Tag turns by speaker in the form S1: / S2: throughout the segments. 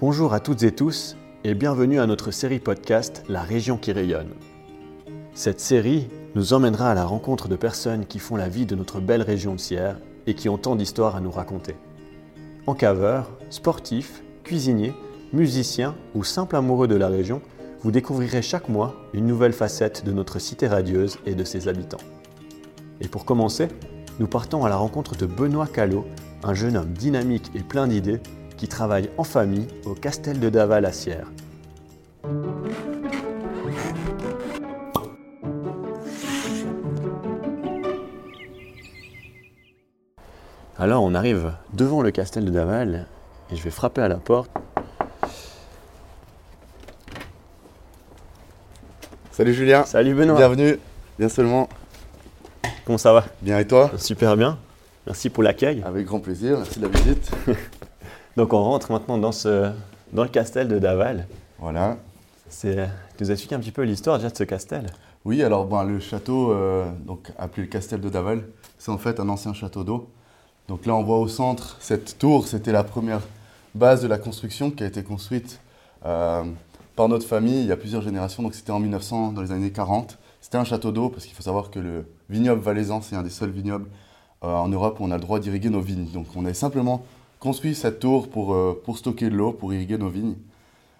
S1: Bonjour à toutes et tous et bienvenue à notre série podcast La région qui rayonne. Cette série nous emmènera à la rencontre de personnes qui font la vie de notre belle région de Sierre et qui ont tant d'histoires à nous raconter. Encaveurs, sportifs, cuisiniers, musiciens ou simples amoureux de la région, vous découvrirez chaque mois une nouvelle facette de notre cité radieuse et de ses habitants. Et pour commencer, nous partons à la rencontre de Benoît Callot, un jeune homme dynamique et plein d'idées qui travaille en famille au Castel de Daval à Sierre. Alors on arrive devant le Castel de Daval et je vais frapper à la porte.
S2: Salut Julien,
S1: Salut Benoît,
S2: bienvenue, bien seulement.
S1: comment ça va?
S2: Bien et toi?
S1: Super bien, merci pour l'accueil.
S2: Avec grand plaisir, merci de la visite.
S1: Donc on rentre maintenant dans, ce, dans le Castel de Daval.
S2: Voilà.
S1: Tu nous expliques un petit peu l'histoire déjà de ce castel?
S2: Oui, alors ben, le château, euh, donc appelé le Castel de Daval, c'est en fait un ancien château d'eau. Donc là, on voit au centre cette tour, c'était la première base de la construction qui a été construite euh, par notre famille il y a plusieurs générations. Donc c'était en 1900, dans les années 40. C'était un château d'eau parce qu'il faut savoir que le vignoble valaisan, c'est un des seuls vignobles euh, en Europe où on a le droit d'irriguer nos vignes. Donc on avait simplement construit cette tour pour, euh, pour stocker de l'eau, pour irriguer nos vignes.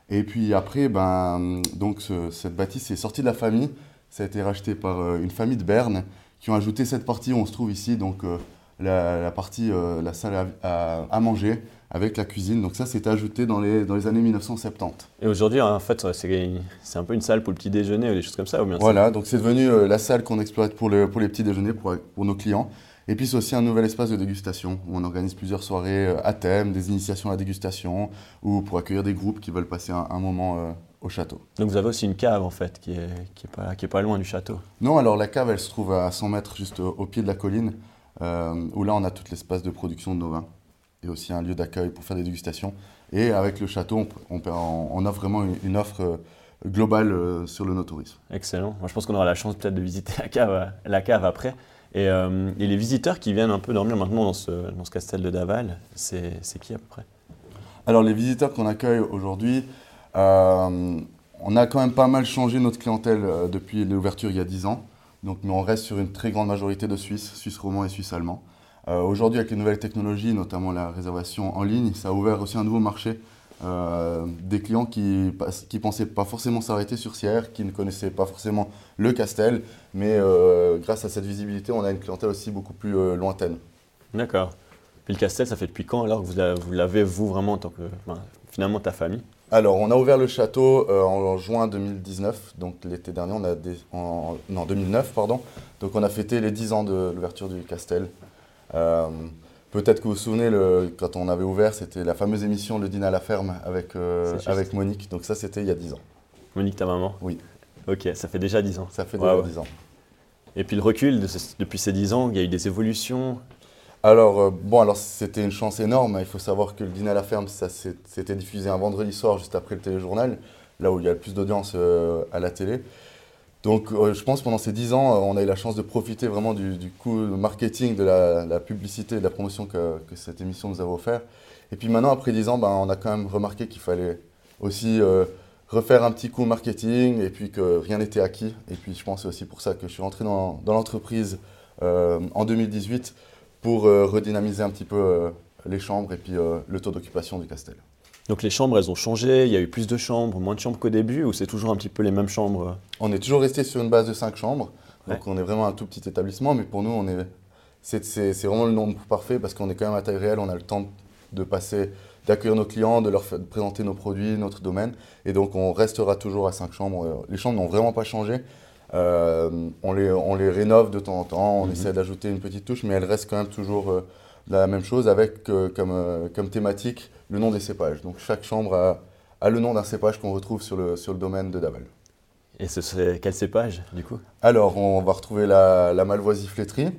S2: Et puis après, ben, donc ce- cette bâtisse est sortie de la famille. Ça a été racheté par euh, une famille de Berne qui ont ajouté cette partie où on se trouve ici, donc euh, la, la partie, la salle à, manger avec la cuisine. Donc ça, c'est ajouté dans les, dans les années 1970.
S1: Et aujourd'hui, en fait, c'est, un peu une salle pour le petit déjeuner ou des choses comme ça ou bien
S2: Voilà, donc c'est devenu la salle qu'on exploite pour, le, pour les petits déjeuners, pour, pour nos clients. Et puis c'est aussi un nouvel espace de dégustation où on organise plusieurs soirées euh, à thème, des initiations à la dégustation ou pour accueillir des groupes qui veulent passer un, un moment euh, au château.
S1: Donc vous avez aussi une cave en fait qui est, qui est, pas, qui est pas loin du château.
S2: Non, alors la cave, elle se trouve à 100 mètres juste au, au pied de la colline, euh, où là on a tout l'espace de production de nos vins et aussi un lieu d'accueil pour faire des dégustations. Et avec le château, on, on, on offre vraiment une, une offre euh, globale euh, sur le no-tourisme.
S1: Excellent. Moi, je pense qu'on aura la chance peut-être de visiter la cave, la cave après. Et, euh, et les visiteurs qui viennent un peu dormir maintenant dans ce, dans ce castel de Daval, c'est, qui à peu près?
S2: Alors les visiteurs qu'on accueille aujourd'hui, euh, on a quand même pas mal changé notre clientèle euh, depuis l'ouverture il y a 10 ans. Donc, mais on reste sur une très grande majorité de Suisses, Suisses romands et Suisses allemands. Aujourd'hui, avec les nouvelles technologies, notamment la réservation en ligne, ça a ouvert aussi un nouveau marché. Euh, des clients qui ne pensaient pas forcément s'arrêter sur Sierre, qui ne connaissaient pas forcément le Castel, mais euh, grâce à cette visibilité, on a une clientèle aussi beaucoup plus euh, lointaine.
S1: D'accord. Puis le castel, ça fait depuis quand alors que vous, l'a- vous l'avez vous vraiment en tant que finalement ta famille?
S2: Alors, on a ouvert le château euh, en juin 2019, donc l'été dernier, on a des, en, non, 2009, pardon. Donc, on a fêté les 10 ans de l'ouverture du Castel. Euh, Peut-être que vous vous souvenez, le, quand on avait ouvert, c'était la fameuse émission Le Dîner à la ferme avec, euh, avec Monique. Donc, ça, c'était il y a 10 ans.
S1: Monique, ta maman?
S2: Oui.
S1: Ok, ça fait déjà 10 ans.
S2: Ça fait déjà
S1: ouais.
S2: 10 ans.
S1: Et puis le recul de ce- depuis ces 10 ans, il y a eu des évolutions?
S2: Alors, euh, bon, alors c'était une chance énorme. Il faut savoir que le dîner à la ferme, ça c'était diffusé un vendredi soir, juste après le téléjournal, là où il y a le plus d'audience euh, à la télé. Donc, euh, je pense pendant ces 10 ans, euh, on a eu la chance de profiter vraiment du, du coup marketing, de la, la publicité, de la promotion que, que cette émission nous avait offert. Et puis maintenant, après 10 ans, ben, on a quand même remarqué qu'il fallait aussi euh, refaire un petit coup marketing et puis que rien n'était acquis. Et puis, je pense aussi pour ça que je suis rentré dans, dans l'entreprise euh, en 2018 pour euh, redynamiser un petit peu les chambres et puis le taux d'occupation du Castel.
S1: Donc les chambres, elles ont changé, il y a eu plus de chambres, moins de chambres qu'au début, ou c'est toujours un petit peu les mêmes chambres?
S2: On est toujours resté sur une base de 5 chambres,
S1: Ouais.
S2: donc on est vraiment un tout petit établissement, mais pour nous, on est, c'est, c'est- c'est vraiment le nombre parfait parce qu'on est quand même à taille réelle, on a le temps de passer, d'accueillir nos clients, de leur de présenter nos produits, notre domaine, et donc on restera toujours à 5 chambres. Les chambres n'ont vraiment pas changé. Euh, on, les, on les rénove de temps en temps, on
S1: Mhm.
S2: essaie d'ajouter une petite touche, mais elles restent quand même toujours euh, la même chose avec euh, comme, euh, comme thématique le nom des cépages. Donc chaque chambre a, a le nom d'un cépage qu'on retrouve sur le, sur le domaine de Daval.
S1: Et ce serait quel cépage du coup?
S2: Alors, on va retrouver la, la malvoisie flétrie,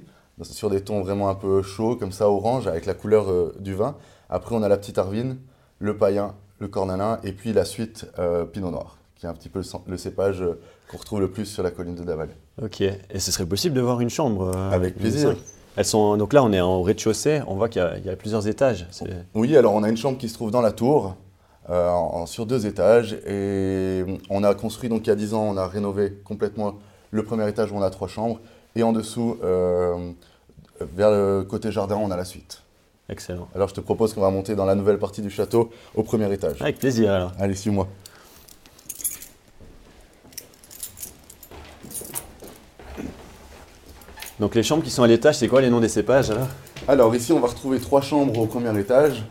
S2: sur des tons vraiment un peu chauds, comme ça, orange, avec la couleur euh, du vin. Après, on a la petite arvine, le païen, le cornalin, et puis la suite euh, pinot noir, qui est un petit peu le, cépage euh, qu'on retrouve le plus sur la colline de Daval.
S1: Ok. Et ce serait possible de voir une chambre
S2: Avec plaisir.
S1: Elles sont, donc là, on est en rez-de-chaussée, on voit qu'il y a, il y a plusieurs étages.
S2: Oui, alors on a une chambre qui se trouve dans la tour, sur deux étages. Et on a construit, donc il y a 10 ans, on a rénové complètement le premier étage où on a trois chambres. Et en dessous, vers le côté jardin, on a la suite.
S1: Excellent.
S2: Alors je te propose qu'on va monter dans la nouvelle partie du château au premier étage.
S1: Avec plaisir alors.
S2: Allez, suis-moi.
S1: Donc les chambres qui sont à l'étage, c'est quoi les noms des cépages alors?
S2: Alors ici, on va retrouver trois chambres au premier étage,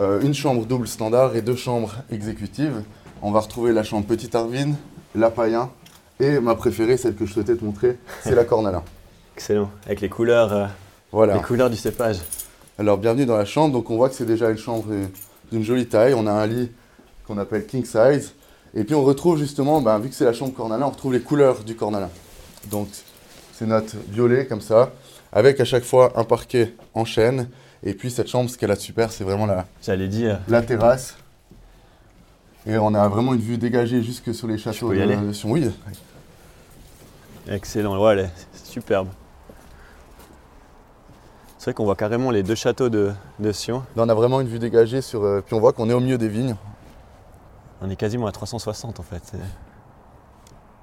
S2: euh, une chambre double standard et deux chambres exécutives. On va retrouver la chambre Petit Arvin, la Païen et ma préférée, celle que je souhaitais te montrer, c'est la Cornalin.
S1: Excellent, avec les couleurs, euh,
S2: voilà.
S1: les couleurs du cépage.
S2: Alors bienvenue dans la chambre, donc on voit que c'est déjà une chambre d'une jolie taille. On a un lit qu'on appelle king size. Et puis on retrouve justement, ben, vu que c'est la chambre cornalin, on retrouve les couleurs du cornalin. Donc c'est notre violet comme ça, avec à chaque fois un parquet en chêne. Et puis cette chambre, ce qu'elle a de super, c'est vraiment la,
S1: J'allais dire.
S2: la terrasse. Et on a vraiment une vue dégagée jusque sur les châteaux de, Sion. Oui,
S1: Excellent, ouais, elle c'est superbe. C'est vrai qu'on voit carrément les deux châteaux de, de Sion.
S2: Là, on a vraiment une vue dégagée sur. euh, puis on voit qu'on est au milieu des vignes.
S1: On est quasiment à 360 en fait. C'est-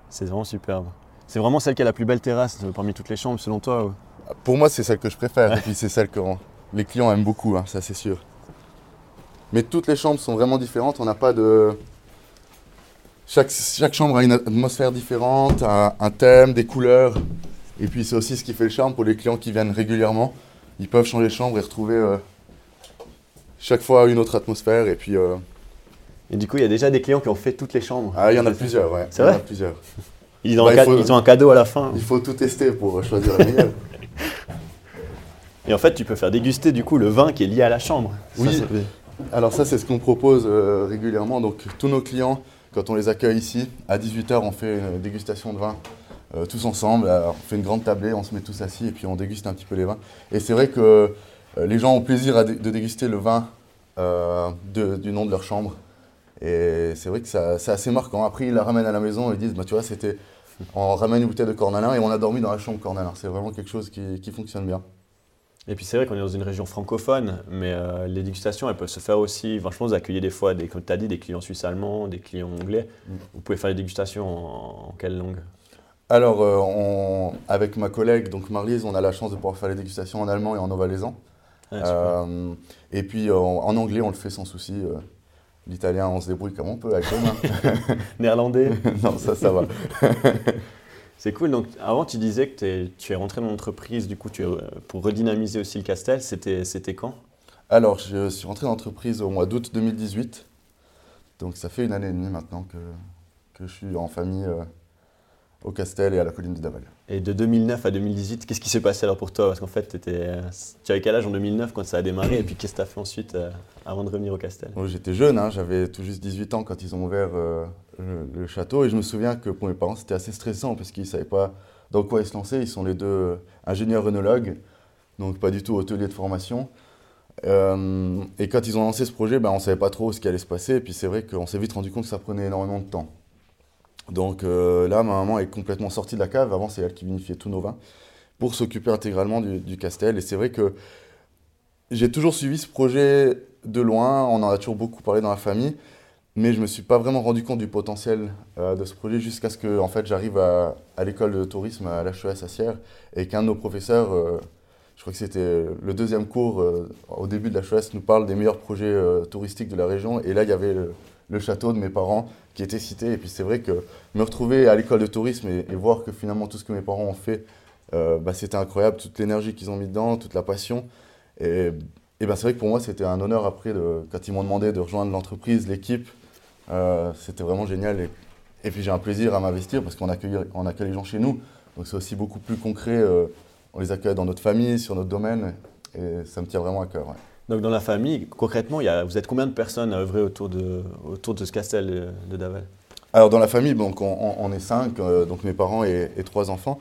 S1: C'est vraiment superbe. C'est vraiment celle qui a la plus belle terrasse euh, parmi toutes les chambres selon toi ou-
S2: Pour moi, c'est celle que je préfère. Et puis c'est celle que les clients aiment beaucoup, hein, ça c'est sûr. Mais toutes les chambres sont vraiment différentes. On n'a pas de. Chaque, chaque chambre a une atmosphère différente, un, un thème, des couleurs. Et puis c'est aussi ce qui fait le charme pour les clients qui viennent régulièrement. Ils peuvent changer de chambre et retrouver euh, chaque fois une autre atmosphère. Et puis, euh,
S1: Et du coup, il y a déjà des clients qui ont fait toutes les chambres.
S2: ah, il y en a plusieurs, ouais.
S1: C'est
S2: Il y en
S1: vrai
S2: a plusieurs.
S1: Ils ont,
S2: Bah,
S1: un
S2: il
S1: ca-
S2: faut-
S1: ils ont un cadeau à la fin.
S2: Il faut tout tester pour choisir la meilleure.
S1: Et en fait, tu peux faire déguster du coup le vin qui est lié à la chambre.
S2: Oui.
S1: Ça,
S2: Alors ça, c'est ce qu'on propose euh, régulièrement. Donc tous nos clients, quand on les accueille ici, à 18h, on fait une dégustation de vin euh, tous ensemble. Alors, on fait une grande tablée, on se met tous assis et puis on déguste un petit peu les vins. Et c'est vrai que euh, les gens ont plaisir à dé- de déguster le vin euh, de- du nom de leur chambre. Et c'est vrai que c'est assez marquant. Après, ils la ramènent à la maison et ils disent, bah, tu vois, c'était... On ramène une bouteille de cornalin et on a dormi dans la chambre cornalin. C'est vraiment quelque chose qui, qui fonctionne bien.
S1: Et puis c'est vrai qu'on est dans une région francophone, mais euh, les dégustations, elles peuvent se faire aussi. Franchement, vous accueillez des fois, des, comme tu as dit, des clients suisses allemands, des clients anglais.
S2: Mm.
S1: Vous pouvez faire des dégustations en, en quelle langue?
S2: Alors, euh, on- avec ma collègue, donc Marlise, on a la chance de pouvoir faire les dégustations en allemand et en ovalaisan.
S1: Ah.
S2: Euh, et puis en anglais, on le fait sans souci. L'italien, on se débrouille comme on peut avec les mains.
S1: Néerlandais
S2: non, ça, ça va.
S1: C'est cool. Donc, avant, tu disais que tu es rentré dans l'entreprise, du coup, tu, es, euh, pour redynamiser aussi le Castel. C'était c'était quand?
S2: Alors, je suis rentré dans l'entreprise au mois d'août 2018. Donc, ça fait une année et demie maintenant que, que je suis en famille euh, au Castel et à la colline de Daval.
S1: Et de 2009 à 2018, qu'est-ce qui s'est passé alors pour toi? Parce qu'en fait, t'étais, euh, tu avais quel âge en 2009 quand ça a démarré Et puis, qu'est-ce que tu as fait ensuite euh, avant de revenir au Castel?
S2: J'étais jeune, hein, j'avais tout juste 18 ans quand ils ont ouvert euh, le, le château. Et je me souviens que pour mes parents, c'était assez stressant parce qu'ils ne savaient pas dans quoi ils se lançaient. Ils sont les deux ingénieurs œnologues, donc pas du tout hôteliers de formation. Euh, et quand ils ont lancé ce projet, ben, on ne savait pas trop ce qui allait se passer. Et puis c'est vrai qu'on s'est vite rendu compte que ça prenait énormément de temps. Donc euh, là, ma maman est complètement sortie de la cave. Avant, c'est elle qui vinifiait tous nos vins pour s'occuper intégralement du, Castel. Et c'est vrai que j'ai toujours suivi ce projet de loin. On en a toujours beaucoup parlé dans la famille. Mais je ne me suis pas vraiment rendu compte du potentiel euh, de ce projet jusqu'à ce que en fait, j'arrive à, l'école de tourisme à l'HES à Sierre et qu'un de nos professeurs, euh, je crois que c'était le deuxième cours au début de l'HES, nous parle des meilleurs projets touristiques de la région. Et là, il y avait le, château de mes parents qui était cité. Et puis c'est vrai que me retrouver à l'école de tourisme et, voir que finalement tout ce que mes parents ont fait, euh, bah, c'était incroyable, toute l'énergie qu'ils ont mis dedans, toute la passion. Et, et ben, c'est vrai que pour moi, c'était un honneur après, quand ils m'ont demandé de rejoindre l'entreprise, l'équipe. Euh, c'était vraiment génial. Et, et puis j'ai un plaisir à m'investir parce qu'on accueille, on accueille les gens chez nous. Donc c'est aussi beaucoup plus concret. euh, on les accueille dans notre famille, sur notre domaine. Et ça me tient vraiment à cœur.
S1: Donc, dans la famille, concrètement, il y a, vous êtes combien de personnes à œuvrer autour de, autour de ce Castel de, Daval
S2: Alors dans la famille, donc, on, est cinq, euh, donc mes parents et, trois enfants.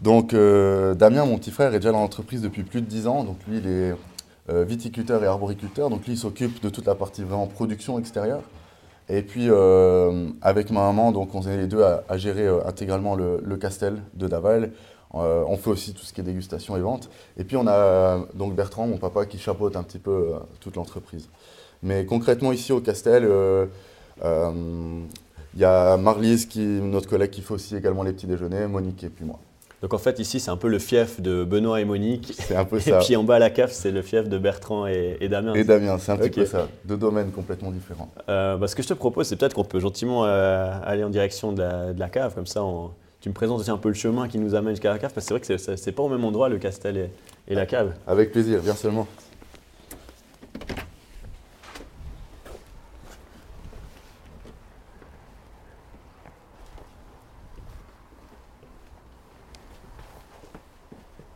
S2: Donc euh, Damien, mon petit frère, est déjà dans l'entreprise depuis plus de 10 ans. Donc lui, il est euh, viticulteur et arboriculteur. Donc lui, il s'occupe de toute la partie vraiment production extérieure. Et puis avec ma maman, donc on est les deux à, gérer intégralement le, le castel de Daval. Euh, on fait aussi tout ce qui est dégustation et vente. Et puis on a donc Bertrand, mon papa, qui chapeaute un petit peu euh, toute l'entreprise. Mais concrètement, ici au Castel, euh, il y a Marlise, qui, notre collègue, qui fait aussi également les petits déjeuners, Monique et puis moi.
S1: Donc en fait, ici, c'est un peu le fief de Benoît et Monique.
S2: C'est un peu
S1: Et
S2: ça.
S1: puis en bas à la cave, c'est le fief de Bertrand et, et Damien.
S2: Et Damien, c'est un petit peu ça. Deux domaines complètement différents.
S1: Euh, bah, ce que je te propose, c'est peut-être qu'on peut gentiment euh, aller en direction de la, de la cave. Comme ça, on- tu me présentes aussi un peu le chemin qui nous amène jusqu'à la cave. Parce que c'est vrai que c'est- pas au même endroit, le Castel et, et la cave.
S2: Avec plaisir, viens seulement.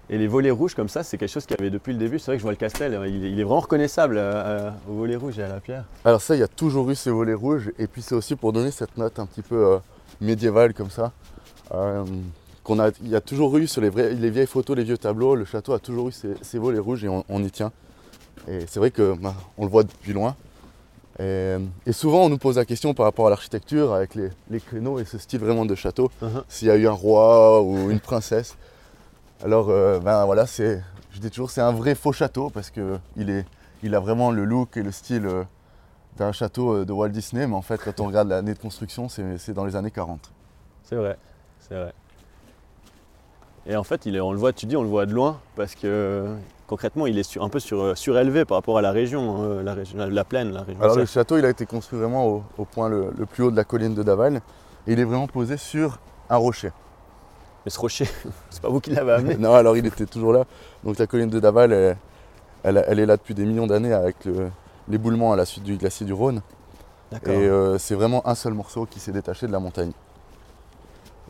S1: Et les volets rouges comme ça, c'est quelque chose qu'il y avait depuis le début. C'est vrai que je vois le Castel, il, est- il est vraiment reconnaissable euh, euh, au volet rouge et à la pierre.
S2: Alors ça, il y a toujours eu ces volets rouges, et puis c'est aussi pour donner cette note un petit peu euh, médiévale comme ça. euh, qu'on a, il y a toujours eu sur les, vrais- les vieilles photos, les vieux tableaux, le château a toujours eu ces, ces volets rouges et on, on y tient. Et c'est vrai que bah, on le voit depuis loin. Et, et souvent on nous pose la question par rapport à l'architecture, avec les, les créneaux et ce style vraiment de château,
S1: Mhm.
S2: s'il y a eu un roi ou une princesse. Alors euh, ben voilà, c'est, je dis toujours c'est un vrai faux château parce que il, est, il a vraiment le look et le style euh, d'un château euh, de Walt Disney, mais en fait quand on regarde l'année de construction, c'est, dans les années 40.
S1: C'est vrai, c'est vrai. Et en fait, il est, on le voit, tu dis, on le voit de loin parce que euh, concrètement, il est sur- un peu sur- surélevé par rapport à la région, hein, la, région la plaine, la région.
S2: Alors le château, il a été construit vraiment au, au point le, le plus haut de la colline de Daval, et il est vraiment posé sur un rocher.
S1: Mais ce rocher, c'est pas vous qui l'avez amené.
S2: non, alors il était toujours là. Donc la colline de Daval, elle, elle- elle est là depuis des millions d'années avec le- l'éboulement à la suite du glacier du Rhône. Et euh, c'est vraiment un seul morceau qui s'est détaché de la montagne.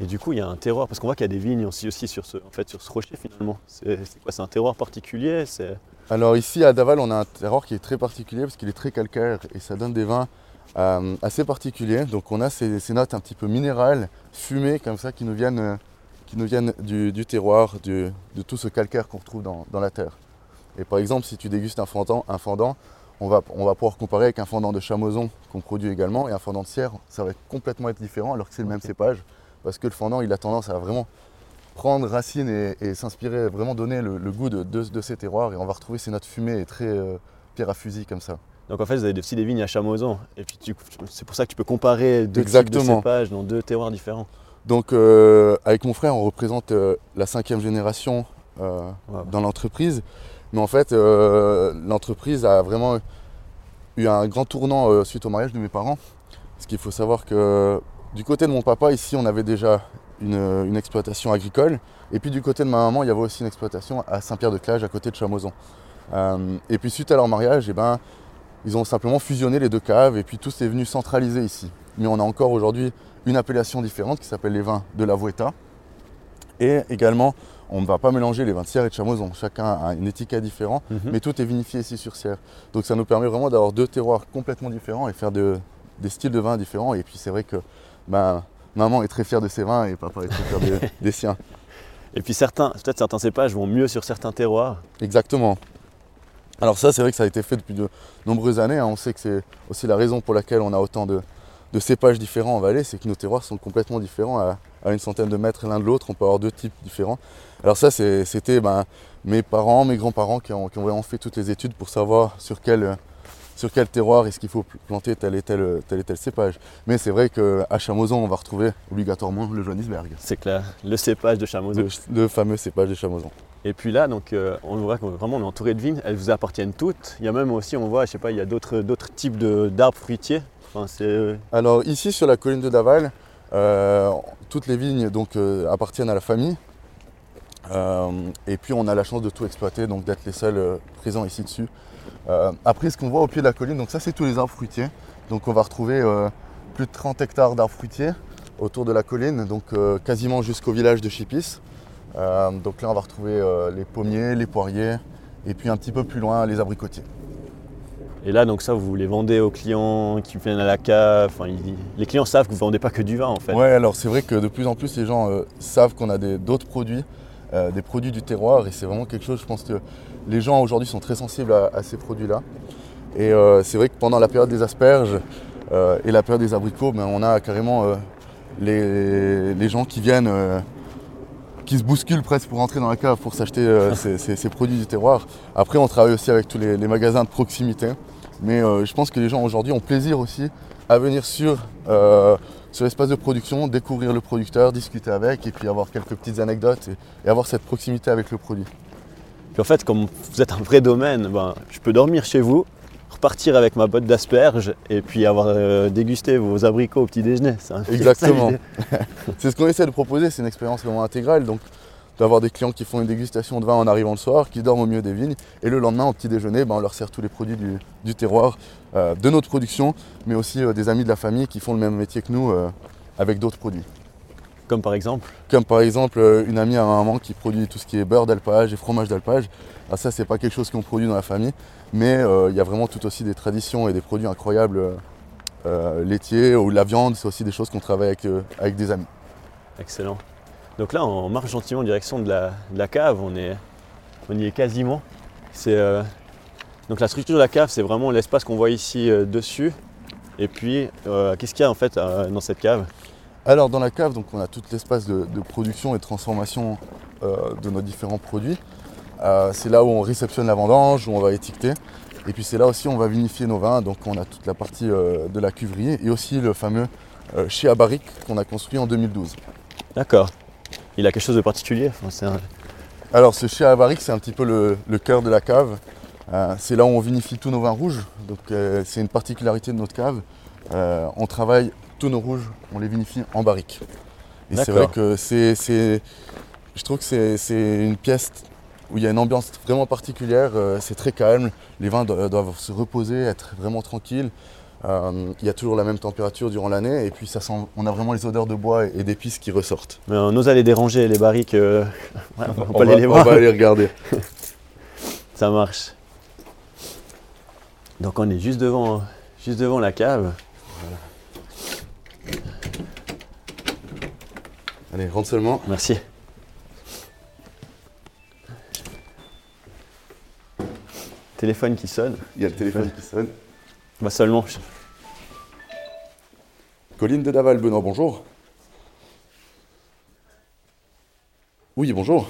S1: Et du coup, il y a un terroir, parce qu'on voit qu'il y a des vignes aussi, aussi sur, ce, en fait, sur ce rocher finalement. C'est quoi C'est un terroir particulier.
S2: Alors ici à Daval, on a un terroir qui est très particulier parce qu'il est très calcaire et ça donne des vins euh, assez particuliers. Donc on a ces, ces notes un petit peu minérales, fumées comme ça, qui nous viennent, euh, qui nous viennent du, du terroir, du- de tout ce calcaire qu'on retrouve dans, dans la terre. Et par exemple, si tu dégustes un fendant, un fendant on, va, on va pouvoir comparer avec un fendant de Chamoison qu'on produit également et un fendant de Sierre, ça va complètement être différent alors que c'est le même cépage. Parce que le fendant, il a tendance à vraiment prendre racine et, et s'inspirer, vraiment donner le, le goût de, de- de ces terroirs. Et on va retrouver ces notes fumées et très euh, pierre à fusil comme ça.
S1: Donc en fait, vous avez aussi des vignes à Chamoison. Et puis c'est pour ça que tu peux comparer deux types
S2: Exactement.
S1: de cépages dans deux terroirs différents.
S2: Donc euh, avec mon frère, on représente euh, la cinquième génération
S1: Wow.
S2: dans l'entreprise. Mais en fait, euh, l'entreprise a vraiment eu un grand tournant euh, suite au mariage de mes parents. Parce qu'il faut savoir que du côté de mon papa, ici, on avait déjà une, exploitation agricole. Et puis du côté de ma maman, il y avait aussi une exploitation à Saint-Pierre-de-Clage, à côté de Chamoison. Euh, et puis suite à leur mariage, eh ben, ils ont simplement fusionné les deux caves et puis tout est venu centraliser ici. Mais on a encore aujourd'hui une appellation différente qui s'appelle les vins de la Vuelta. Et également, on ne va pas mélanger les vins de Sierre et de Chamoison. Chacun a une étiquette différente,
S1: Mhm.
S2: mais tout est vinifié ici sur Sierre. Donc ça nous permet vraiment d'avoir deux terroirs complètement différents et faire de- des styles de vins différents. Et puis c'est vrai que ben, maman est très fière de ses vins et papa est très fier des, des siens.
S1: Et puis certains, peut-être certains cépages vont mieux sur certains terroirs.
S2: Exactement. Alors ça, c'est vrai que ça a été fait depuis de nombreuses années. hein. On sait que c'est aussi la raison pour laquelle on a autant de, de cépages différents en vallée, c'est que nos terroirs sont complètement différents à, à une centaine de mètres l'un de l'autre. On peut avoir deux types différents. Alors ça, c'était ben, mes parents, mes grands-parents qui ont, qui ont vraiment fait toutes les études pour savoir sur quel, sur quel terroir est-ce qu'il faut planter tel et tel, tel et tel cépage. Mais c'est vrai qu'à Chamoison, on va retrouver obligatoirement le Johannisberg,
S1: C'est clair, le cépage de Chamoison.
S2: le, le fameux cépage de Chamoison.
S1: Et puis là, donc, euh, on voit qu'on vraiment on est entouré de vignes. Elles vous appartiennent toutes. Il y a même aussi, on voit, je sais pas, il y a d'autres types d'arbres fruitiers. Enfin, euh,
S2: Alors ici sur la colline de Daval, euh, toutes les vignes donc, euh, appartiennent à la famille. Euh, et puis on a la chance de tout exploiter, donc d'être les seuls euh, présents ici dessus. Euh, après ce qu'on voit au pied de la colline, donc ça c'est tous les arbres fruitiers. Donc on va retrouver plus de 30 hectares d'arbres fruitiers autour de la colline, donc quasiment jusqu'au village de Chipis. Euh, donc là on va retrouver euh, les pommiers, les poiriers, et puis un petit peu plus loin les abricotiers.
S1: Et là, donc ça, vous les vendez aux clients qui viennent à la cave. Enfin, ils- les clients savent que vous ne vendez pas que du vin, en fait.
S2: Ouais, alors c'est vrai que de plus en plus les gens euh, savent qu'on a d'autres produits, euh, des produits du terroir, et c'est vraiment quelque chose, je pense que les gens aujourd'hui sont très sensibles à, à ces produits-là. Et euh, c'est vrai que pendant la période des asperges euh, et la période des abricots, ben, on a carrément les, les gens qui viennent, qui se bousculent presque pour entrer dans la cave pour s'acheter ces, ces- ces produits du terroir. Après, on travaille aussi avec tous les, les magasins de proximité. Mais je pense que les gens aujourd'hui ont plaisir aussi à venir sur, sur l'espace de production, découvrir le producteur, discuter avec et puis avoir quelques petites anecdotes et, et avoir cette proximité avec le produit.
S1: Puis en fait, comme vous êtes un vrai domaine, ben, je peux dormir chez vous, repartir avec ma botte d'asperges et puis avoir euh, dégusté vos abricots au petit déjeuner.
S2: Exactement. C'est ce qu'on essaie de proposer, c'est une expérience vraiment intégrale. Donc d'avoir des clients qui font une dégustation de vin en arrivant le soir, qui dorment au milieu des vignes, et le lendemain au petit déjeuner, ben, on leur sert tous les produits du, du terroir, euh, de notre production, mais aussi euh, des amis de la famille qui font le même métier que nous euh, avec d'autres produits.
S1: Comme par exemple,
S2: Comme par exemple une amie à ma maman qui produit tout ce qui est beurre d'alpage et fromage d'alpage. Alors ça c'est pas quelque chose qu'on produit dans la famille, mais il y a vraiment tout aussi des traditions et des produits incroyables laitiers ou la viande, c'est aussi des choses qu'on travaille avec, avec des amis.
S1: excellent. Donc là, on marche gentiment en direction de la, de la cave, on, est, on y est quasiment. C'est, euh, donc la structure de la cave, c'est vraiment l'espace qu'on voit ici euh, dessus. Et puis, euh, qu'est-ce qu'il y a en fait dans cette cave?
S2: Alors dans la cave, donc on a tout l'espace de, de production et de transformation de nos différents produits. C'est là où on réceptionne la vendange, où on va étiqueter. Et puis c'est là aussi où on va vinifier nos vins. Donc on a toute la partie de la cuvrier et aussi le fameux à barrique qu'on a construit en 2012.
S1: D'accord. Il a quelque chose de particulier Enfin, c'est un-
S2: Alors ce chai à barrique, c'est un petit peu le, le cœur de la cave. Euh, c'est là où on vinifie tous nos vins rouges. Donc euh, c'est une particularité de notre cave. Euh, on travaille tous nos rouges, on les vinifie en barrique. Et c'est vrai que c'est, je trouve que c'est, c'est une pièce où il y a une ambiance vraiment particulière. euh, c'est très calme. Les vins do- doivent se reposer, être vraiment tranquilles. Euh, il y a toujours la même température durant l'année et puis ça sent, on a vraiment les odeurs de bois et, et d'épices qui ressortent.
S1: Mais on ose aller déranger les barriques. euh, ouais, on va
S2: On
S1: aller les
S2: on
S1: voir.
S2: va aller regarder.
S1: Ça marche. Donc on est juste devant, juste devant la cave.
S2: Allez, rentre seulement.
S1: Merci. Téléphone qui sonne.
S2: Il y a le téléphone qui sonne.
S1: Bah seulement.
S2: Colline de Daval, Benoît, bonjour. Oui, bonjour.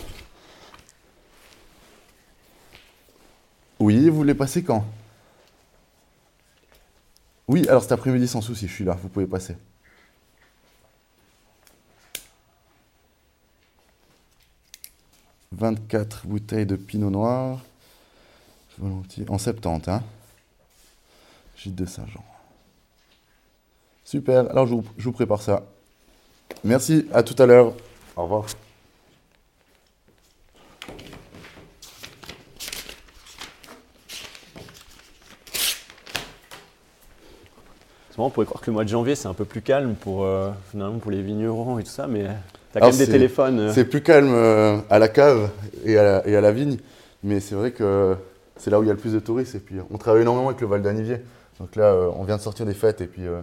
S2: Oui, vous voulez passer quand? Oui, alors cet après-midi sans souci, je suis là, vous pouvez passer. « 24 bouteilles de pinot noir, volontiers, en 70, hein Gîte de Saint-Jean. Super, alors je vous, je vous prépare ça. Merci, à tout à l'heure. Au revoir.
S1: On pourrait croire que le mois de janvier, c'est un peu plus calme pour, euh, finalement, pour les vignerons et tout ça, mais t'as quand
S2: Alors,
S1: même des téléphones. euh,
S2: C'est plus calme euh, à la cave et à la, et à la vigne, mais c'est vrai que c'est là où il y a le plus de touristes. Et puis on travaille énormément avec le Val d'Anivier. Donc là, euh, on vient de sortir des fêtes et puis euh,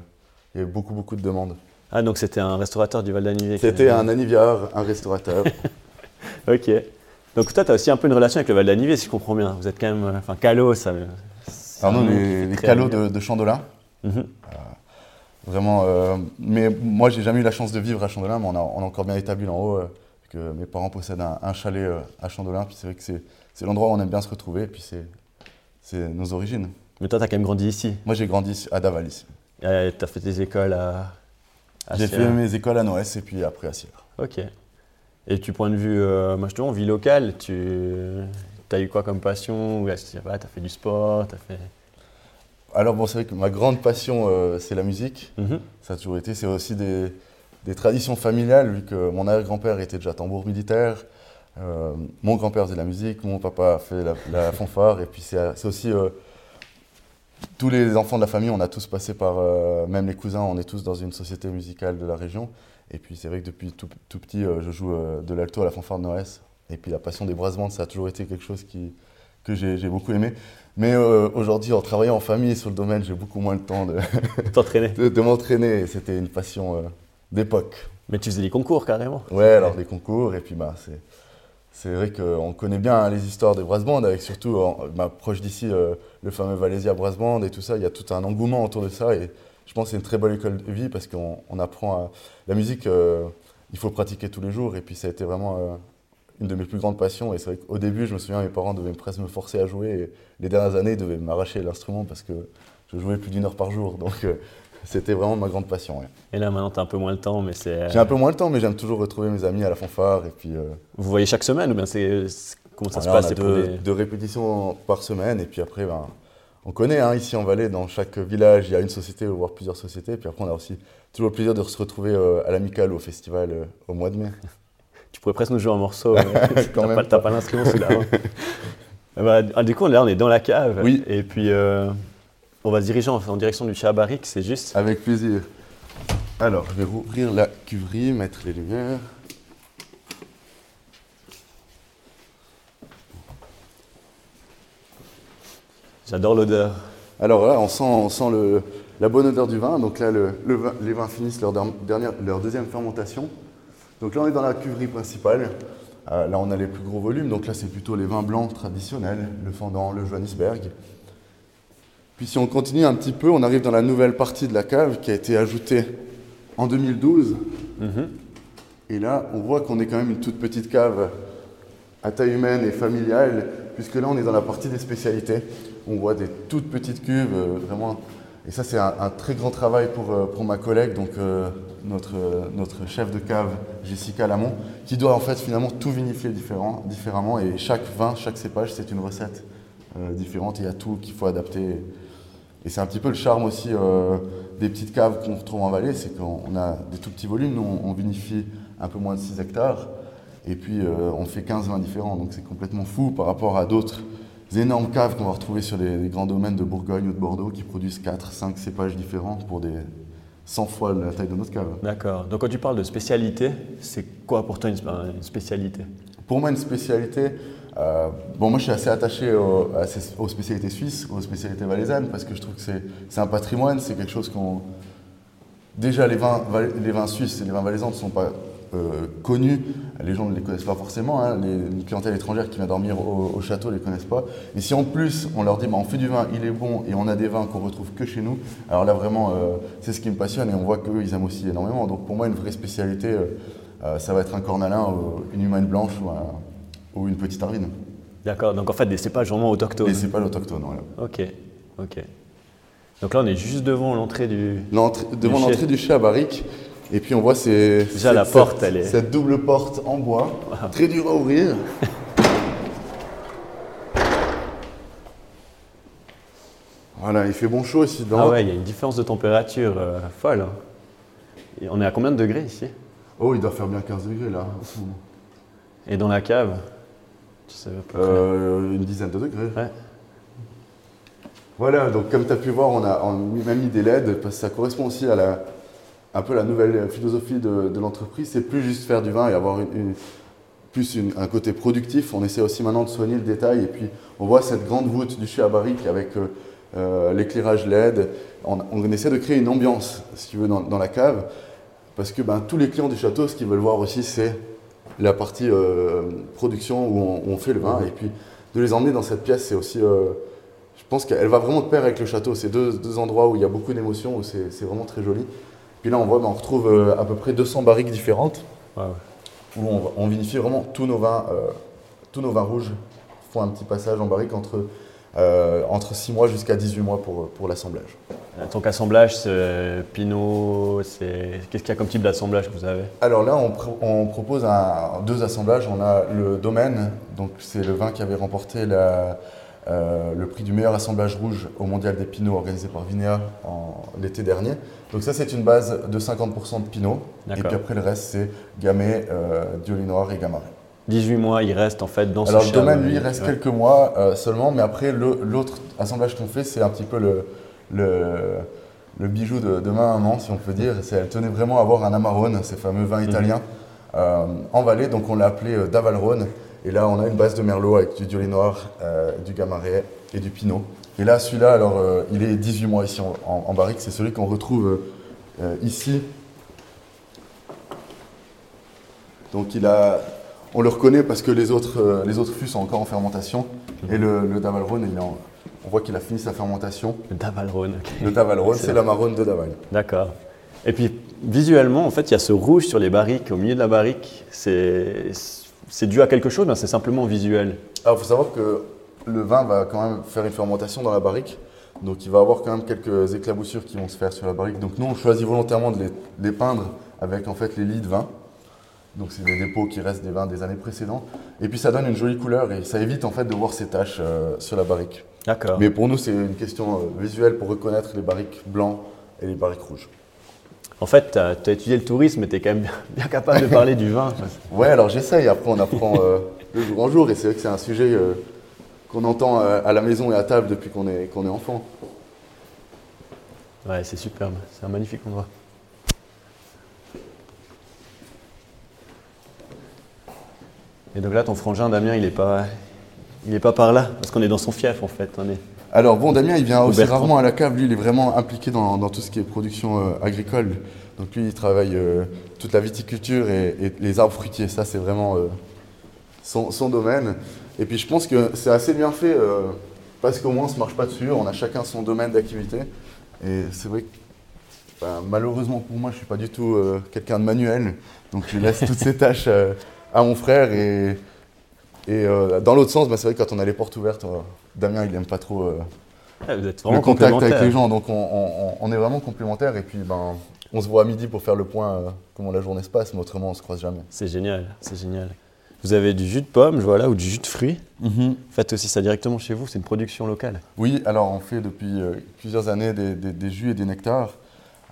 S2: il y a eu beaucoup, beaucoup de demandes.
S1: Ah, donc c'était un restaurateur du Val d'Anivier.
S2: C'était un aniviard, un restaurateur.
S1: Ok. Donc toi, tu as aussi un peu une relation avec le Val d'Anivier, si je comprends bien. Vous êtes quand même. euh, Enfin, Calo, ça.
S2: Alors nous,
S1: qui
S2: les, les calots de, de Chandolin.
S1: Mhm.
S2: Vraiment, euh, mais moi j'ai jamais eu la chance de vivre à Chandolin, mais on a, on encore bien établi en haut, euh, que mes parents possèdent un, un chalet à Chandolin, puis c'est vrai que c'est, l'endroit où on aime bien se retrouver, et puis c'est nos origines.
S1: Mais toi, tu as quand même grandi ici.
S2: Moi j'ai grandi à Daval ici.
S1: Tu as fait tes écoles à. à
S2: J'ai fait mes écoles à Noès et puis après à Sierre.
S1: Ok. Et du point de vue, euh, moi, justement, vie locale, tu as eu quoi comme passion Ou est-ce que tu as fait du sport t'as fait...
S2: Alors bon, c'est vrai que ma grande passion euh, c'est la musique,
S1: Mhm.
S2: ça a toujours été, c'est aussi des, des traditions familiales, vu que mon arrière-grand-père était déjà tambour militaire, euh, mon grand-père faisait de la musique, mon papa fait la, la fanfare, et puis c'est aussi euh, tous les enfants de la famille, on a tous passé par, euh, même les cousins, on est tous dans une société musicale de la région. Et puis c'est vrai que depuis tout, tout petit, euh, je joue euh, de l'alto à la fanfare de Noès. Et puis la passion des brass bands, ça a toujours été quelque chose qui, que j'ai beaucoup aimé. Mais aujourd'hui, en travaillant en famille sur le domaine, j'ai beaucoup moins le temps de, de, de m'entraîner. C'était une passion d'époque.
S1: Mais tu faisais des concours carrément.
S2: Ouais, alors des concours, et puis bah, c'est, c'est vrai qu'on connaît bien les histoires des brass bands, avec surtout, en- bah, proche d'ici, euh, le fameux Valésia Brass Band et tout ça, il y a tout un engouement autour de ça, et je pense que c'est une très bonne école de vie, parce qu'on on apprend à... La musique, euh, il faut pratiquer tous les jours, et puis ça a été vraiment euh, une de mes plus grandes passions. Et c'est vrai qu'au début, je me souviens, mes parents devaient presque me forcer à jouer. Et les dernières années, ils devaient m'arracher l'instrument parce que je jouais plus d'une heure par jour. Donc c'était vraiment ma grande passion. ouais.
S1: Et là, maintenant, tu as un peu moins le temps, mais c'est.
S2: J'ai un peu moins le temps, mais j'aime toujours retrouver mes amis à la fanfare. Et puis, euh,
S1: Vous voyez chaque semaine ou bien c'est. Comment ça se passe
S2: on a deux,
S1: des-
S2: deux répétitions par semaine. Et puis après, ben, on connaît hein, ici en Valais, dans chaque village, il y a une société, voire plusieurs sociétés. Puis après, on a aussi toujours le plaisir de se retrouver euh, à l'amical au festival euh, au mois de mai.
S1: Tu pourrais presque nous jouer un morceau.
S2: Quand
S1: T'as
S2: même
S1: pas, t'as pas l'instrument sous la main. Ah bah, ah, du coup, là, on est dans la cave.
S2: Oui.
S1: Et puis, euh, on va se diriger en, en direction du Chabarik, c'est juste.
S2: Avec plaisir. Alors, je vais rouvrir la cuverie, mettre les lumières.
S1: J'adore l'odeur.
S2: Alors là, on sent, on sent le- la bonne odeur du vin. Donc là, le- le vin- les vins finissent leur, der- dernière, leur deuxième fermentation. Donc là, on est dans la cuverie principale. Euh, là, on a les plus gros volumes. Donc là, c'est plutôt les vins blancs traditionnels, le Fendant, le Johannisberg. Puis si on continue un petit peu, on arrive dans la nouvelle partie de la cave qui a été ajoutée en 2012.
S1: Mhm.
S2: Et là, on voit qu'on est quand même une toute petite cave à taille humaine et familiale, puisque là, on est dans la partie des spécialités. On voit des toutes petites cuves, euh, vraiment. Et ça, c'est un, un très grand travail pour, euh, pour ma collègue, donc euh, notre, notre chef de cave, Jessica Lamont, qui doit en fait finalement tout vinifier différent, différemment. Et chaque vin, chaque cépage, c'est une recette différente. Il y a tout qu'il faut adapter. Et c'est un petit peu le charme aussi euh, des petites caves qu'on retrouve en vallée, c'est qu'on on a des tout petits volumes. Nous, on, on vinifie un peu moins de 6 hectares. Et puis, euh, on fait 15 vins différents. Donc, c'est complètement fou par rapport à d'autres énormes caves qu'on va retrouver sur les, les grands domaines de Bourgogne ou de Bordeaux qui produisent 4, 5 cépages différents pour des 100 fois la taille de notre cave.
S1: D'accord. Donc, quand tu parles de spécialité, c'est quoi pour toi une, une spécialité?
S2: Pour moi, une spécialité, euh, bon, moi je suis assez attaché aux spécialités suisses, aux spécialités valaisannes, parce que je trouve que c'est un patrimoine, c'est quelque chose qu'on. Déjà, les vins, les vins suisses et les vins valaisans ne sont pas euh, connus, les gens ne les connaissent pas forcément, hein. les, une clientèle étrangère qui vient dormir au, au château ne les connaissent pas. Et si en plus on leur dit bah, on fait du vin, il est bon et on a des vins qu'on retrouve que chez nous, alors là vraiment euh, c'est ce qui me passionne et on voit qu'eux ils aiment aussi énormément. Donc pour moi, une vraie spécialité, ça va être un cornalin, une humaine blanche ou, un- ou une petite arvine.
S1: D'accord. Donc, en fait, des cépages vraiment autochtones.
S2: Et c'est pas l'autochtone. Voilà.
S1: Ok. Ok. Donc là, on est juste devant l'entrée du.
S2: Devant l'entrée du chai à barrique. Et puis on voit ces,
S1: Déjà,
S2: cette-
S1: la porte,
S2: cette-
S1: elle est-
S2: cette double porte en bois, très dur à ouvrir. voilà, il fait bon chaud ici dedans.
S1: Ah ouais, il y a une différence de température euh, folle. hein. Et on est à combien de degrés ici?
S2: Oh, il doit faire bien 15 degrés là.
S1: Et dans la cave?
S2: Euh, une dizaine de degrés.
S1: Ouais.
S2: Voilà, donc comme tu as pu voir, on a, on a même mis des LED parce que ça correspond aussi à la, un peu la nouvelle philosophie de, de l'entreprise. C'est plus juste faire du vin et avoir une- une- plus une- un côté productif. On essaie aussi maintenant de soigner le détail. Et puis on voit cette grande voûte du chai à barrique avec euh, euh, l'éclairage LED. On, on essaie de créer une ambiance, si tu veux, dans, dans la cave. Parce que ben, tous les clients du château, ce qu'ils veulent voir aussi, c'est la partie euh, production où on, fait le vin. Et puis de les emmener dans cette pièce, c'est aussi. euh, je pense qu'elle va vraiment de pair avec le château. C'est deux, deux endroits où il y a beaucoup d'émotions, où c'est c'est vraiment très joli. Puis là, on voit, ben, on retrouve euh, à peu près 200 barriques différentes,
S1: Ouais, ouais.
S2: où on, on vinifie vraiment tous nos vins, euh, tous nos vins rouges. font un petit passage en barrique entre, euh, entre 6 mois jusqu'à 18 mois pour, pour l'assemblage.
S1: Euh, Donc, assemblage, c'est euh, Pinot, c'est. Qu'est-ce qu'il y a comme type d'assemblage que vous avez?
S2: Alors là, on, pro- on propose un- deux assemblages. On a le domaine, donc c'est le vin qui avait remporté la- euh, le prix du meilleur assemblage rouge au Mondial des Pinots organisé par Vinea en- l'été dernier. Donc ça, c'est une base de 50% de Pinot. Et puis après, le reste, c'est Gamay, euh, Dioli Noir et Gamaret.
S1: 18 mois, il reste en fait dans
S2: Alors
S1: ce
S2: le domaine,
S1: chai,
S2: lui, il
S1: ouais.
S2: reste quelques mois euh, seulement, mais après, le- l'autre assemblage qu'on fait, c'est un petit peu le, le, le bijou de, de main à main, si on peut dire. C'est- Elle tenait vraiment à avoir un Amarone, ces fameux vins italiens, euh, en vallée, donc on l'a appelé euh, Davalrone. Et là, on a une base de Merlot avec du Diolé Noir, euh, du Gamaret et du Pinot. Et là, celui-là, alors, euh, il est 18 mois ici en, en- en barrique. C'est celui qu'on retrouve euh, ici. Donc, il a, on le reconnaît parce que les autres, euh, les autres fûts sont encore en fermentation. Et le, le Davalrone, il est en- on voit qu'il a fini sa fermentation.
S1: Le Davalrone, ok.
S2: Le Davalrone,
S1: C'est
S2: c'est l'Amarone de Daval.
S1: D'accord. Et puis, visuellement, en fait, il y a ce rouge sur les barriques, au milieu de la barrique. C'est. c'est dû à quelque chose, mais c'est simplement visuel.
S2: Alors, il faut savoir que le vin va quand même faire une fermentation dans la barrique. Donc, il va avoir quand même quelques éclaboussures qui vont se faire sur la barrique. Donc, nous, on choisit volontairement de les, de les peindre avec en fait les lits de vin. Donc, c'est des dépôts qui restent des vins des années précédentes. Et puis, ça donne une jolie couleur et ça évite en fait de voir ces taches euh, sur la barrique.
S1: D'accord.
S2: Mais pour nous, c'est une question euh, visuelle pour reconnaître les barriques blancs et les barriques rouges.
S1: En fait, tu as, étudié le tourisme, mais tu es quand même bien, bien capable de parler du vin.
S2: Ouais, alors j'essaye. Après, on apprend euh, de jour en jour. Et c'est vrai que c'est un sujet euh, qu'on entend à la maison et à table depuis qu'on est, qu'on est enfant.
S1: Ouais, c'est superbe. C'est un magnifique endroit. Et donc là, ton frangin Damien, il n'est pas, il est pas par là, parce qu'on est dans son fief en fait. On est...
S2: Alors bon, Damien, il vient aussi
S1: Bertrand.
S2: rarement à la cave. Lui, il est vraiment impliqué dans, dans tout ce qui est production euh, agricole. Donc lui, il travaille euh, toute la viticulture et, et les arbres fruitiers. Ça, c'est vraiment euh, son, son domaine. Et puis, je pense que c'est assez bien fait parce qu'au moins, on se marche pas dessus. On a chacun son domaine d'activité. Et c'est vrai que ben, malheureusement pour moi, je suis pas du tout quelqu'un de manuel. Donc je laisse toutes ces tâches à mon frère. Et, et euh, dans l'autre sens, ben, c'est vrai que quand on a les portes ouvertes, euh, Damien, il aime pas trop euh,
S1: Ah, vous êtes
S2: le contact avec les gens. Donc on, on- est vraiment complémentaires. Et puis ben, on se voit à midi pour faire le point comment la journée se passe, mais autrement on se croise jamais.
S1: C'est génial, c'est génial. Vous avez du jus de pomme, je vois là, ou du jus de fruits. Faites aussi ça directement chez vous, c'est une production locale.
S2: Oui, alors on fait depuis euh, plusieurs années des, des- des jus et des nectars.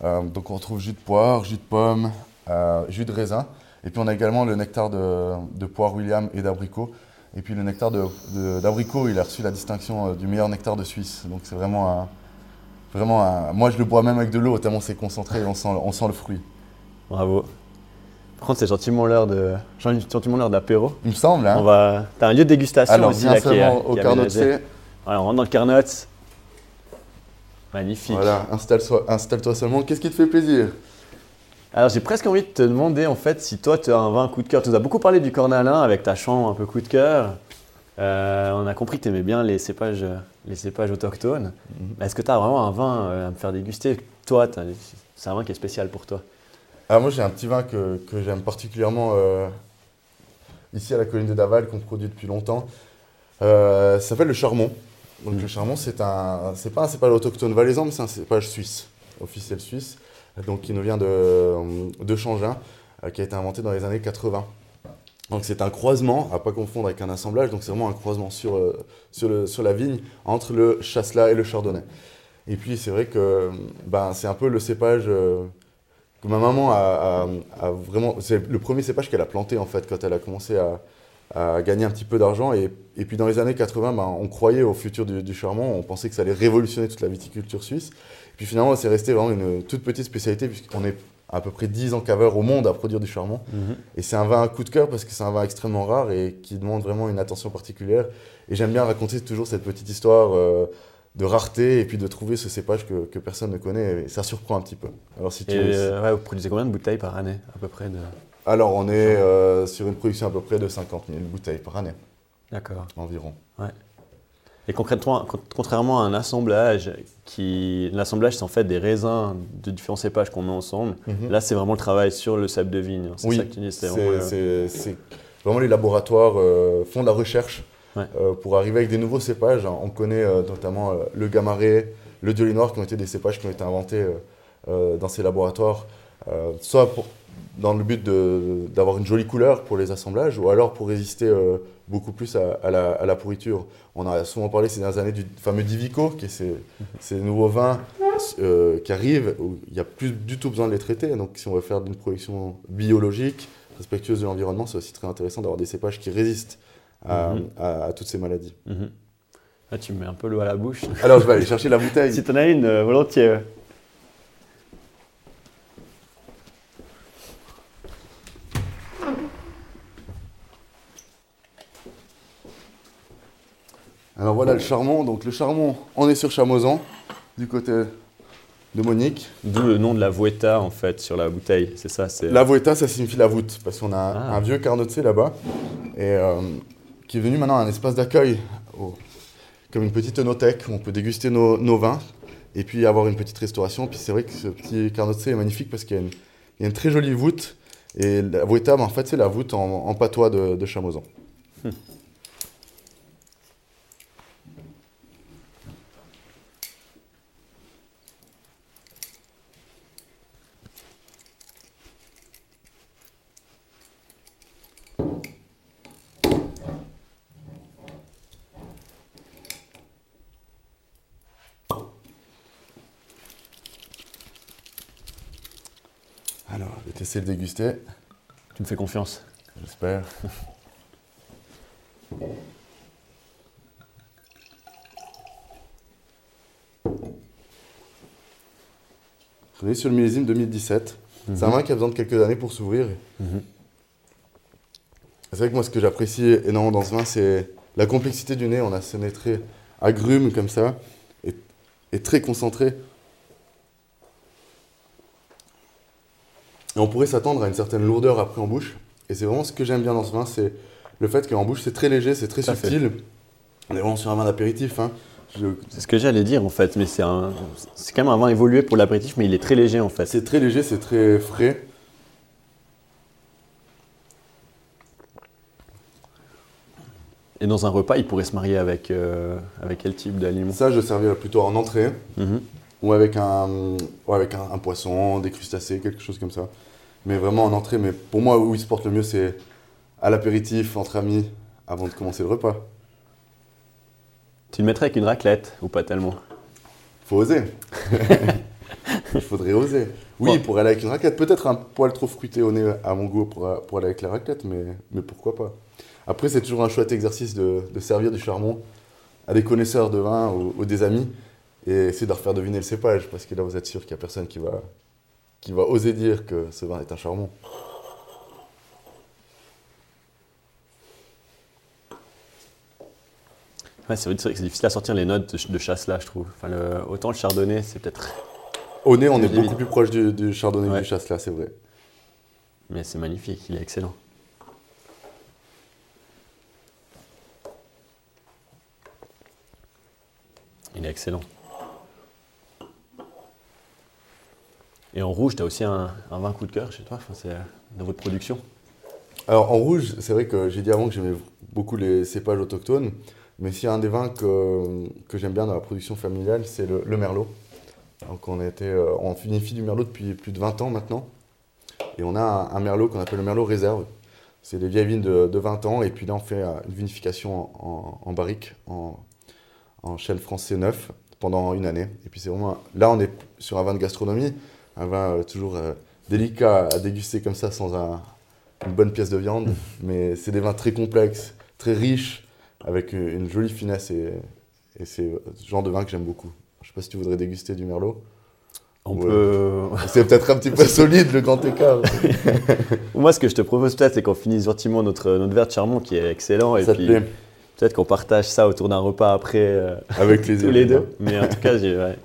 S2: Euh, donc on retrouve jus de poire, jus de pomme, euh, jus de raisin. Et puis on a également le nectar de, de poire William et d'abricot. Et puis le nectar d'abricot, il a reçu la distinction euh, du meilleur nectar de Suisse. Donc c'est vraiment un, vraiment un- Moi je le bois même avec de l'eau, tellement c'est concentré et on sent, on sent le fruit.
S1: Bravo. Par contre, c'est gentiment l'heure de, gentiment l'heure l'apéro.
S2: Il me semble, hein
S1: On va, t'as un lieu de dégustation
S2: Alors
S1: aussi là qui est,
S2: seulement au Carnot. C.
S1: Voilà, on rentre dans le Carnot. Magnifique.
S2: Voilà, installe-toi installe seulement. Qu'est-ce qui te fait plaisir?
S1: Alors j'ai presque envie de te demander en fait si toi tu as un vin coup de cœur. Tu nous as beaucoup parlé du cornalin avec ta chambre un peu coup de cœur. Euh, on a compris que tu aimais bien les cépages, les cépages autochtones. Mais Est-ce que tu as vraiment un vin euh, à me faire déguster? Toi, c'est un vin qui est spécial pour toi.
S2: Ah, moi, j'ai un petit vin que, que j'aime particulièrement euh, ici à la colline de Daval, qu'on produit depuis longtemps. Euh, ça s'appelle le Charmont. Donc,
S1: Mm.
S2: le Charmont, c'est un, c'est pas un cépage autochtone valaisan, mais c'est un cépage suisse, officiel suisse, donc qui nous vient de, de Changin, euh, qui a été inventé dans les années 80. Donc, c'est un croisement, à pas confondre avec un assemblage, donc c'est vraiment un croisement sur, euh, sur, la vigne entre le Chasselas et le Chardonnay. Et puis, c'est vrai que ben, c'est un peu le cépage. euh, que ma maman a, vraiment. C'est le premier cépage qu'elle a planté en fait quand elle a commencé à, gagner un petit peu d'argent. Et, puis dans les années 80, ben, on croyait au futur du, du charbon, on pensait que ça allait révolutionner toute la viticulture suisse. Et puis finalement, c'est resté vraiment une toute petite spécialité puisqu'on est à peu près 10 encaveurs au monde à produire du charbon. Et c'est un vin à coup de cœur parce que c'est un vin extrêmement rare et qui demande vraiment une attention particulière. Et j'aime bien raconter toujours cette petite histoire euh, de rareté et puis de trouver ce cépage que, que personne ne connaît. Et ça surprend un petit peu. Alors, si tu
S1: Et
S2: veux-
S1: euh, ouais, vous produisez combien de bouteilles par année à peu près de...
S2: Alors, on est euh, sur une production à peu près de 50 000 bouteilles par année,
S1: D'accord.
S2: environ.
S1: Et concrètement, con- contrairement à un assemblage, qui l'assemblage c'est en fait des raisins de différents cépages qu'on met ensemble.
S2: Mhm.
S1: Là, c'est vraiment le travail sur le sable de vigne. C'est
S2: Oui,
S1: ça que tu dis. C'est vraiment
S2: les laboratoires euh, font de la recherche
S1: Ouais.
S2: euh, pour arriver avec des nouveaux cépages. On connaît euh, notamment le gamaré, le dioli noir qui ont été des cépages qui ont été inventés dans ces laboratoires, soit pour- dans le but de- d'avoir une jolie couleur pour les assemblages, ou alors pour résister beaucoup plus à, à la, à la pourriture. On a souvent parlé ces dernières années du fameux Divico, qui est ces, ces nouveaux vins euh, qui arrivent, où il n'y a plus du tout besoin de les traiter. Donc si on veut faire d'une production biologique, respectueuse de l'environnement, c'est aussi très intéressant d'avoir des cépages qui résistent à,
S1: Mhm.
S2: à toutes ces maladies.
S1: Mhm. Là, tu me mets un peu l'eau à la bouche.
S2: Alors je vais aller chercher la bouteille.
S1: si t'en as une, euh, volontiers.
S2: Alors voilà le charbon. Donc le charbon, on est sur Chamozan, du côté de Monique.
S1: D'où le nom de la Vueta en fait sur la bouteille. C'est ça. C'est
S2: La Vueta, ça signifie la voûte, parce qu'on a un-
S1: Ah.
S2: un vieux carnottier là-bas, et euh, qui est devenu maintenant un espace d'accueil, comme une petite enothèque où on peut déguster nos, nos vins, et puis avoir une petite restauration. Puis c'est vrai que ce petit carnottier est magnifique parce qu'il y a une, il y a une très jolie voûte, Et la voûte en fait, c'est la voûte en, patois de, de Chamozan. Alors, je vais essayer de déguster.
S1: Tu me fais confiance
S2: J'espère. On est sur le millésime 2017. C'est un vin qui a besoin de quelques années pour s'ouvrir.
S1: Mhm.
S2: C'est vrai que moi, ce que j'apprécie énormément dans ce vin, c'est la complexité du nez. On a ce nez très agrume comme ça, et, et très concentré. On pourrait s'attendre à une certaine lourdeur après en bouche. Et c'est vraiment ce que j'aime bien dans ce vin, c'est le fait qu'en bouche c'est très léger, c'est très subtil. On est vraiment sur un vin d'apéritif. Hein.
S1: C'est ce que j'allais dire en fait, mais c'est un... quand même un vin évolué pour l'apéritif, mais il est très léger en fait.
S2: C'est très léger, c'est très frais.
S1: Et dans un repas, il pourrait se marier avec, euh, avec quel type d'aliment?
S2: Ça, je servirais plutôt en entrée.
S1: Mhm.
S2: Ou avec, un, ou avec un, poisson, des crustacés, quelque chose comme ça. Mais vraiment en entrée. Mais pour moi, où il se porte le mieux, c'est à l'apéritif, entre amis, avant de commencer le repas.
S1: Tu le mettrais avec une raclette ou pas tellement?
S2: Faut oser. Il faudrait oser. Oui, pour aller avec une raclette. Peut-être un poil trop fruité au nez à mon goût pour, pour aller avec la raclette, mais, mais pourquoi pas. Après, c'est toujours un chouette exercice de, de, servir du charbon à des connaisseurs de vin ou, des amis et essayer de leur faire deviner le cépage, parce que là, vous êtes sûr qu'il n'y a personne qui va, qui va oser dire que ce vin est un charbon.
S1: Ouais, c'est vrai, que c'est difficile à sortir les notes de, chasse là, je trouve. Enfin, le, autant le chardonnay, c'est peut-être.
S2: Au nez, on est beaucoup plus proche du, chardonnay que du chasse là, c'est vrai.
S1: Mais c'est magnifique, il est excellent. Il est excellent. Et en rouge, tu as aussi un, vin coup de cœur chez toi, enfin, euh, dans votre production
S2: Alors en rouge, c'est vrai que j'ai dit avant que j'aimais beaucoup les cépages autochtones, mais s'il y a un des vins que, que j'aime bien dans la production familiale, c'est le, Merlot. Donc on, été, euh, on du Merlot depuis plus de 20 ans maintenant, et on a un, Merlot qu'on appelle le Merlot Réserve. C'est des vieilles vignes de, 20 ans, et puis là on fait euh, une vinification en, barrique, en, en chêne français neuf, pendant une année. Et puis c'est vraiment... Là on est sur un vin de gastronomie, un vin euh, toujours euh, délicat à déguster comme ça sans une bonne pièce de viande. mais c'est des vins très complexes, très riches, avec une, jolie finesse. Et, c'est ce genre de vin que j'aime beaucoup. Je ne sais pas si tu voudrais déguster du Merlot.
S1: On peut...
S2: c'est peut-être un petit peu solide le grand écart.
S1: Moi, ce que je te propose peut-être, c'est qu'on finisse gentiment notre, notre verre de charbon qui est excellent. Et puis, peut-être qu'on partage ça autour d'un repas après. Euh,
S2: avec les
S1: tous les deux. Mais en tout cas, je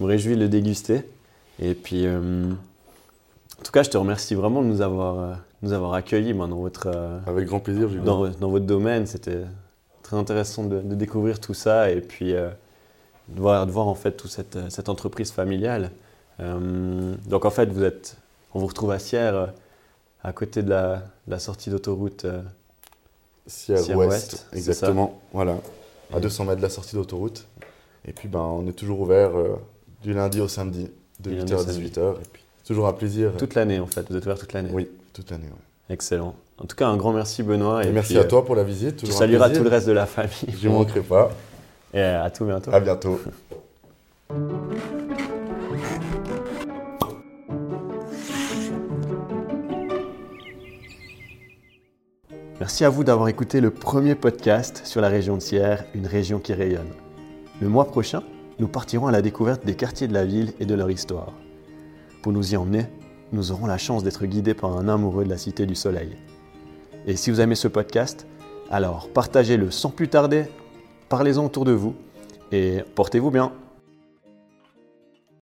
S1: me réjouis de le déguster. Et puis, euh, en tout cas, je te remercie vraiment de nous avoir, euh, nous avoir accueillis dans votre.
S2: Euh, Avec grand plaisir,
S1: dans, dans, votre domaine. C'était très intéressant de, découvrir tout ça et puis de, voir, de voir en fait toute cette, cette entreprise familiale. donc en fait, vous êtes, on vous retrouve à Sierre, à côté de la, la sortie d'autoroute.
S2: Sierre, Ouest, exactement. Voilà, à 200 mètres de la sortie d'autoroute. Et puis, ben, on est toujours ouvert du lundi au samedi de 8h à 18h. Et puis, toujours un plaisir.
S1: Toute l'année, en fait. Vous êtes ouvert toute l'année
S2: Oui, toute l'année.
S1: Excellent. En tout cas, un grand merci, Benoît.
S2: Et, merci à toi pour la visite.
S1: Tu salueras tout le reste de la famille.
S2: Je ne manquerai pas.
S1: Et à tout bientôt.
S2: À bientôt.
S1: Merci à vous d'avoir écouté le premier podcast sur la région de Sierre, une région qui rayonne. Le mois prochain, nous partirons à la découverte des quartiers de la ville et de leur histoire. Pour nous y emmener, nous aurons la chance d'être guidés par un amoureux de la Cité du Soleil. Et si vous aimez ce podcast, alors partagez-le sans plus tarder, parlez-en autour de vous et portez-vous bien.